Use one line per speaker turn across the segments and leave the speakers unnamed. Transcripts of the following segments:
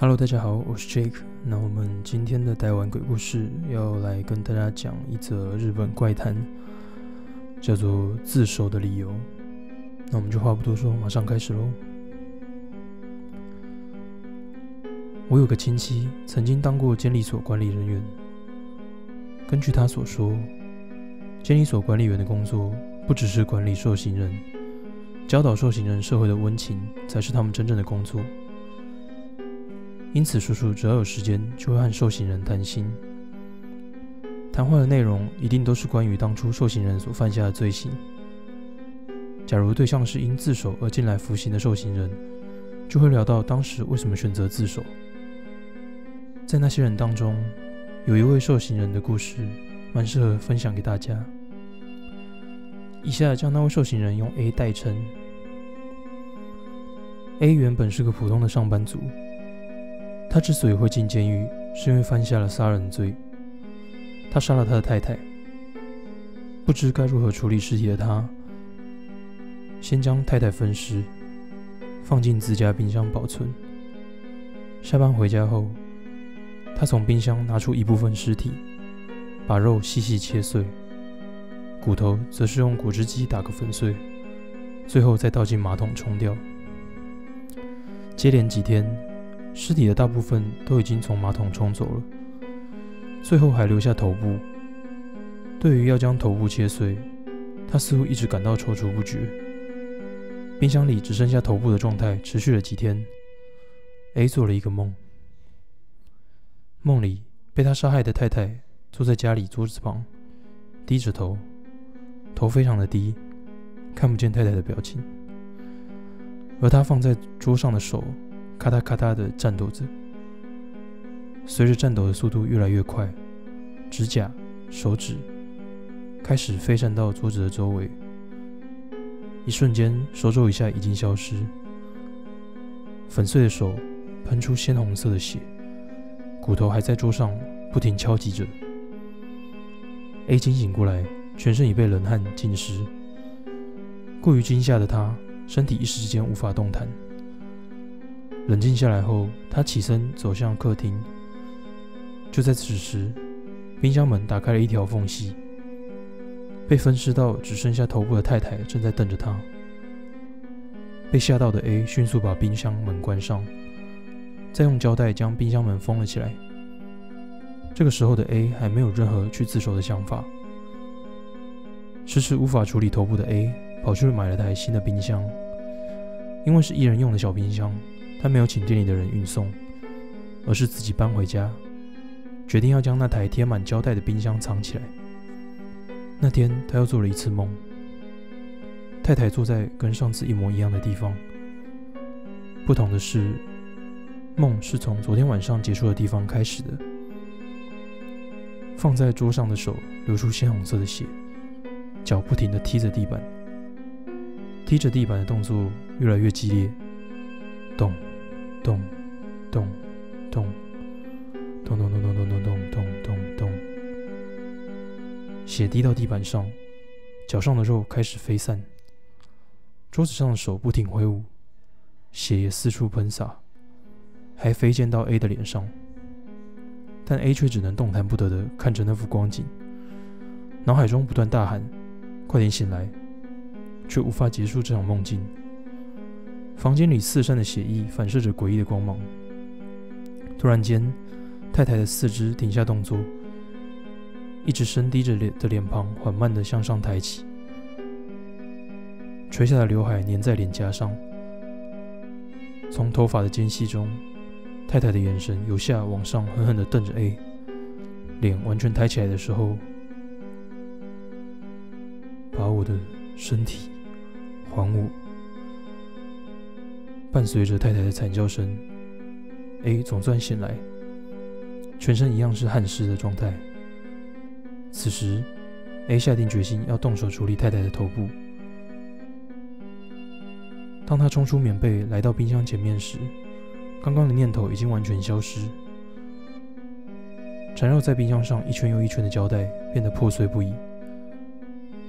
Hello，大家好，我是 Jake。那我们今天的台湾鬼故事要来跟大家讲一则日本怪谈，叫做自首的理由。那我们就话不多说，马上开始喽。我有个亲戚曾经当过监理所管理人员。根据他所说，监理所管理员的工作不只是管理受刑人，教导受刑人社会的温情才是他们真正的工作。因此，叔叔只要有时间，就会和受刑人谈心。谈话的内容一定都是关于当初受刑人所犯下的罪行。假如对象是因自首而进来服刑的受刑人，就会聊到当时为什么选择自首。在那些人当中，有一位受刑人的故事，蛮适合分享给大家。以下将那位受刑人用 A 代称。A 原本是个普通的上班族。他之所以会进监狱，是因为犯下了杀人罪。他杀了他的太太。不知该如何处理尸体的他，先将太太分尸，放进自家冰箱保存。下班回家后，他从冰箱拿出一部分尸体，把肉细细切碎，骨头则是用果汁机打个粉碎，最后再倒进马桶冲掉。接连几天。尸体的大部分都已经从马桶冲走了，最后还留下头部。对于要将头部切碎，他似乎一直感到踌躇不决。冰箱里只剩下头部的状态持续了几天。A 做了一个梦，梦里被他杀害的太太坐在家里桌子旁，低着头，头非常的低，看不见太太的表情，而他放在桌上的手。咔嗒咔嗒的颤抖着，随着颤抖的速度越来越快，指甲、手指开始飞散到桌子的周围。一瞬间，手肘以下已经消失，粉碎的手喷出鲜红色的血，骨头还在桌上不停敲击着。A 惊醒过来，全身已被冷汗浸湿，过于惊吓的他，身体一时之间无法动弹。冷静下来后，他起身走向客厅。就在此时，冰箱门打开了一条缝隙，被分尸到只剩下头部的太太正在瞪着他。被吓到的 A 迅速把冰箱门关上，再用胶带将冰箱门封了起来。这个时候的 A 还没有任何去自首的想法。迟迟无法处理头部的 A 跑去买了台新的冰箱，因为是一人用的小冰箱。他没有请店里的人运送，而是自己搬回家，决定要将那台贴满胶带的冰箱藏起来。那天，他又做了一次梦，太太坐在跟上次一模一样的地方。不同的是，梦是从昨天晚上结束的地方开始的。放在桌上的手流出鲜红色的血，脚不停地踢着地板，踢着地板的动作越来越激烈，咚。咚，咚，咚，咚咚咚咚咚咚咚咚咚咚，血滴到地板上，脚上的肉开始飞散，桌子上的手不停挥舞，血也四处喷洒，还飞溅到 A 的脸上，但 A 却只能动弹不得的看着那幅光景，脑海中不断大喊：“快点醒来！”却无法结束这场梦境。房间里四散的血液反射着诡异的光芒。突然间，太太的四肢停下动作，一直深低着脸的脸庞缓慢地向上抬起，垂下的刘海粘在脸颊上。从头发的间隙中，太太的眼神由下往上狠狠地瞪着 A，脸完全抬起来的时候，把我的身体还我。伴随着太太的惨叫声，A 总算醒来，全身一样是汗湿的状态。此时，A 下定决心要动手处理太太的头部。当他冲出棉被来到冰箱前面时，刚刚的念头已经完全消失。缠绕在冰箱上一圈又一圈的胶带变得破碎不已。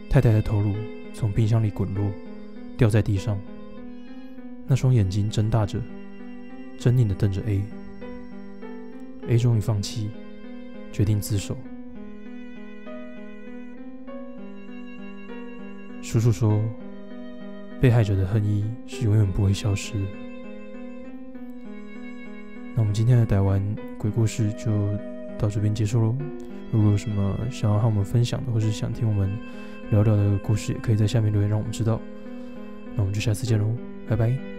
太太的头颅从冰箱里滚落，掉在地上。那双眼睛睁大着，狰狞的瞪着 A。，A 终于放弃，决定自首。叔叔说，被害者的恨意是永远不会消失的。那我们今天的台湾鬼故事就到这边结束喽。如果有什么想要和我们分享的，或是想听我们聊聊的故事，也可以在下面留言让我们知道。那我们就下次见喽，拜拜。